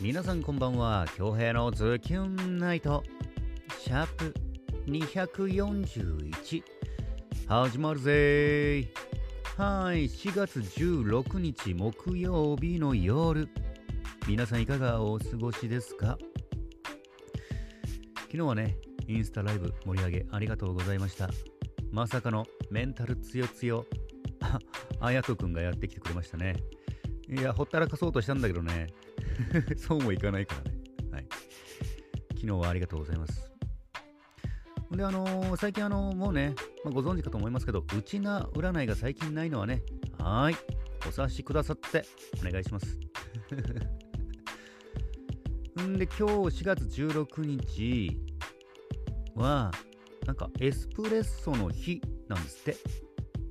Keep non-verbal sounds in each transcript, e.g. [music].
皆さんこんばんは。京平のズキュンナイト。シャープ241始まるぜー。はい4月16日木曜日の夜。皆さんいかがお過ごしですか？昨日はねインスタライブ盛り上げありがとうございました。まさかのメンタルつよつよああやとくんがやってきてくれましたね。いやほったらかそうとしたんだけどね。[laughs] そうもいかないからね。はい。昨日はありがとうございます。で、あのー、最近あのー、もうね、まあ、ご存知かと思いますけど、うちな占いが最近ないのはね、はい、お察しくださってお願いします。[laughs] んで、今日4月16日は、なんかエスプレッソの日なんですって。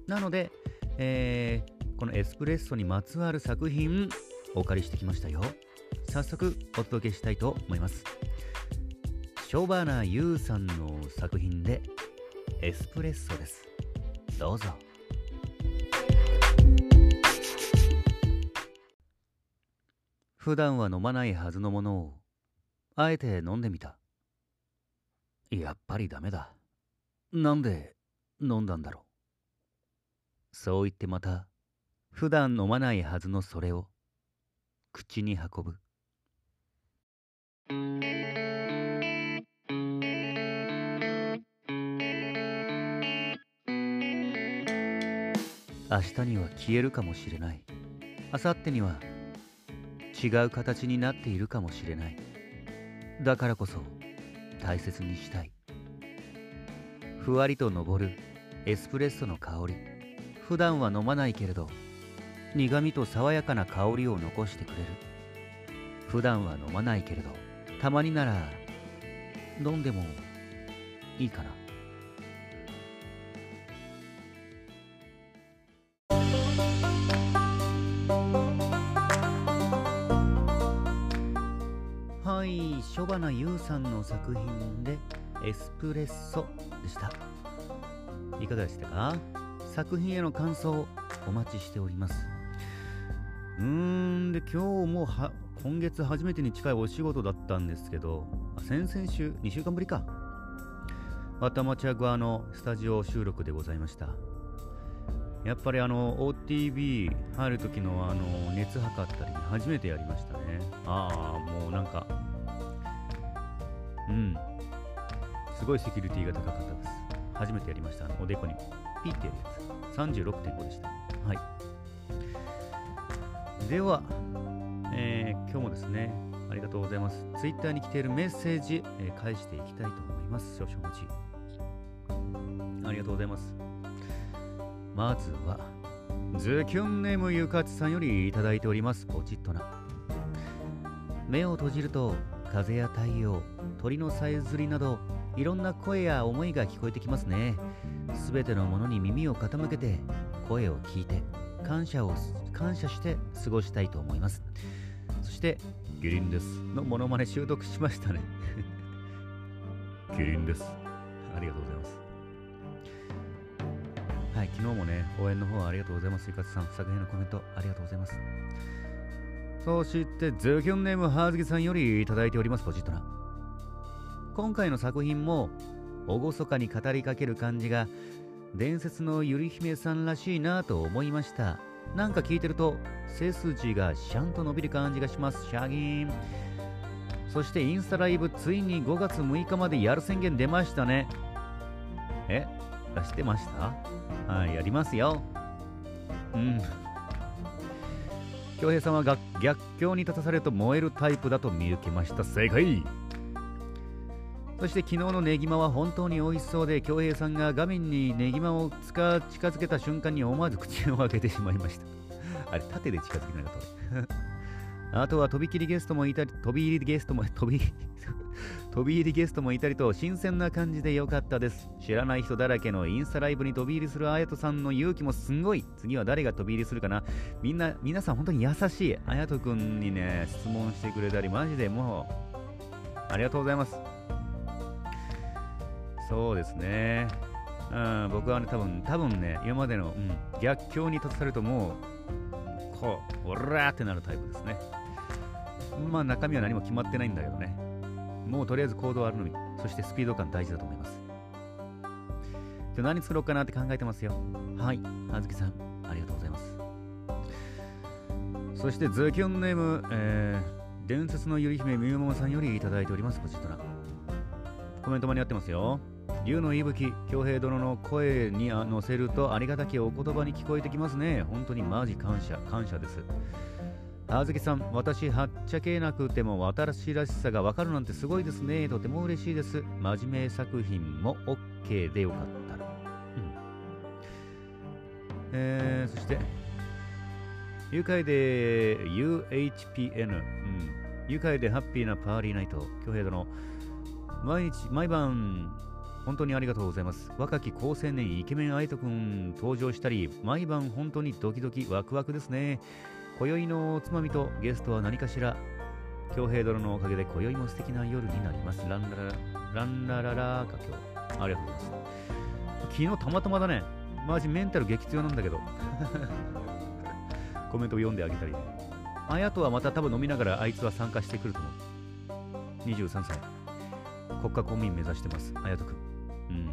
なので、えー、このエスプレッソにまつわる作品お借りしてきましたよ。早速お届けしたいと思います。ショバナユウさんの作品でエスプレッソです。どうぞ。普段は飲まないはずのものをあえて飲んでみた。やっぱりダメだ。なんで飲んだんだろう。そう言ってまた普段飲まないはずのそれを口に運ぶ。明日には消えるかもしれない。明後日には違う形になっているかもしれない。だからこそ大切にしたい。ふわりと昇るエスプレッソの香り。普段は飲まないけれど苦味と爽やかな香りを残してくれる。普段は飲まないけれどたまになら飲んでもいいかな。はいショバナユウさんの作品でエスプレッソでした。いかがでしたか？作品への感想お待ちしております。うーんで今日もは今月初めてに近いお仕事だったんですけど、先々週、2週間ぶりか。ワタマチャグアのスタジオ収録でございました。やっぱりあの OTB 入る時のあの熱測ったり初めてやりましたね。ああ、もうなんか、うん、すごいセキュリティが高かったです。初めてやりました。おでこにピッてやるやつ。36.5でした。はい。では、えー、今日もですね、ありがとうございます。ツイッターに来ているメッセージ、えー、返していきたいと思います。少々お待ち。ありがとうございます。まずは、ズキュンネームゆかちさんよりいただいております。ポチッとな。目を閉じると、風や太陽、鳥のさえずりなど、いろんな声や思いが聞こえてきますね。すべてのものに耳を傾けて、声を聞いて、感謝を感謝して過ごしたいと思います。して、キリンですのモノマネ習得しましたね [laughs] キリンです。ありがとうございます。はい、昨日もね、応援の方ありがとうございます。いかつさん、作品のコメントありがとうございます。そして、ズキュンネームはずきさんよりいただいております、ポジットな。今回の作品も、厳かに語りかける感じが、伝説のゆり姫さんらしいなと思いました。なんか聞いてると背筋がシャンと伸びる感じがしますシャギーン。そしてインスタライブついに5月6日までやる宣言出ましたね。え出してました？はいやりますよ。うん。恭平さんは逆境に立たされると燃えるタイプだと見受けました。正解。そして昨日のネギマは本当に美味しそうで、恭平さんが画面にネギマを近づけた瞬間に思わず口を開けてしまいました。[laughs] あれ、縦で近づけなかった。[laughs] あとは飛び切りゲストもいたり、飛び入りゲストも、[laughs] 飛び、飛び入りゲストもいたりと新鮮な感じでよかったです。知らない人だらけのインスタライブに飛び入りするあやとさんの勇気もすごい。次は誰が飛び入りするかな？みんな、皆さん本当に優しい。あやとくんにね、質問してくれたり、マジでもう、ありがとうございます。そうですね。うん、僕はね、多分、多分ね、今までの、うん、逆境に立たされるともう、こう、おらーってなるタイプですね。まあ中身は何も決まってないんだけどね。もうとりあえず行動あるのみ、そしてスピード感大事だと思います。で何作ろうかなって考えてますよ。はい、あずきさん、ありがとうございます。そしてズキュンネーム、えー、伝説のゆり姫みゆももさんよりいただいております、こちら。コメント間に合ってますよ。竜の息吹、京平殿の声に乗せるとありがたきお言葉に聞こえてきますね。本当にマジ感謝、感謝です。あずきさん、私、はっちゃけなくても私らしさがわかるなんてすごいですね。とても嬉しいです。真面目作品も OK でよかったら。うん。えー、そして、愉快で UHPN、うん、愉快でハッピーなパーリーナイト、京平殿、毎日、毎晩、本当にありがとうございます。若き高青年イケメン愛斗くん登場したり、毎晩本当にドキドキワクワクですね。今宵のおつまみとゲストは何かしら？京平殿のおかげで今宵も素敵な夜になります。ランララランラララか今日。ありがとうございます。昨日たまたまだね、マジメンタル激強なんだけど。[laughs] コメントを読んであげたり。あやとはまた多分飲みながらあいつは参加してくると思う。23歳。国家公務員目指してます。あやとくん。うん。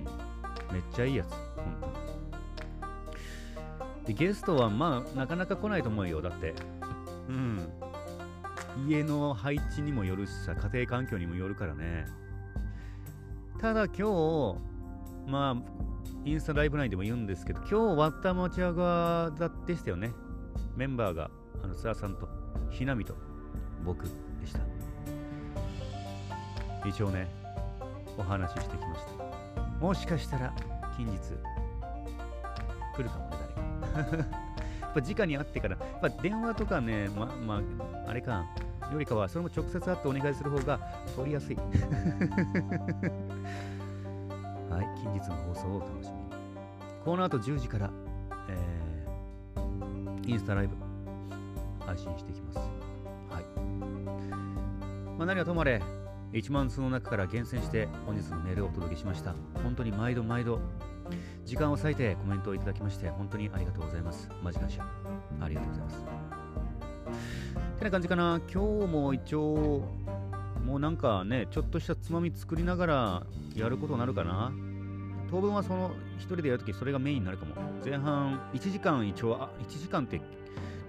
めっちゃいいやつ。本当に。で、ゲストはまあ、なかなか来ないと思うよ。だって。うん。家の配置にもよるしさ、家庭環境にもよるからね。ただ今日、まあ、インスタライブ内でも言うんですけど、今日割った持ち上がでしたよね。メンバーが、あの、津田さんと、ひなみと、僕でした。一応ね、お話ししてきました。もしかしたら、近日、来るかもね誰か、[laughs] やっぱ直に会ってから、やっぱ電話とかね、ま、まあ、あれか、よりかは、それも直接会ってお願いする方が取りやすい。[laughs] はい、近日の放送をお楽しみに。この後10時から、えー、インスタライブ配信していきます。はい。まあ、何はともあれ、1万通の中から厳選して本日のメールをお届けしました。本当に毎度毎度時間を割いてコメントをいただきまして本当にありがとうございます。マジ感謝。ありがとうございます。てな感じかな。今日も一応、もうなんかね、ちょっとしたつまみ作りながらやることになるかな。当分はその一人でやるときそれがメインになるかも。前半1時間一応、あ、1時間って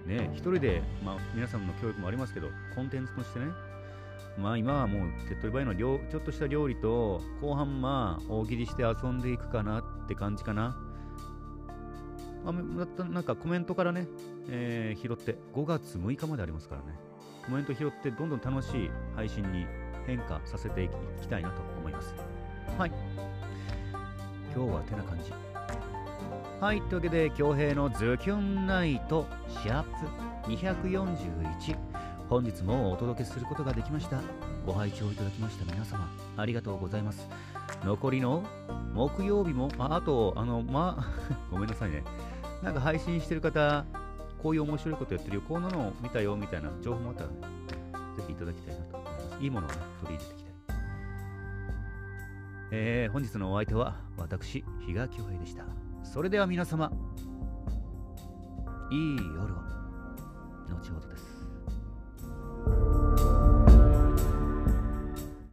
ね、一人で、まあ皆さんの教育もありますけど、コンテンツとしてね、まあ今はもう手っ取り早いのはちょっとした料理と後半まあ大喜利して遊んでいくかなって感じかな。あなんかコメントからね、えー、拾って5月6日までありますからね。コメント拾ってどんどん楽しい配信に変化させていきたいなと思います。はい。今日はてな感じ。はい。というわけで、京平のズキュンナイトシャープ241。本日もお届けすることができました。ご拝聴いただきました皆様ありがとうございます。残りの木曜日もああとあのまあ [laughs] ごめんなさいね。なんか配信してる方こういう面白いことやってるよ。こんなのを見たよみたいな情報もあったらねぜひいただきたいなと思います。いいものをね取り入れていきたい。えー、本日のお相手は私比嘉恭平でした。それでは皆様いい夜を。後ほどです。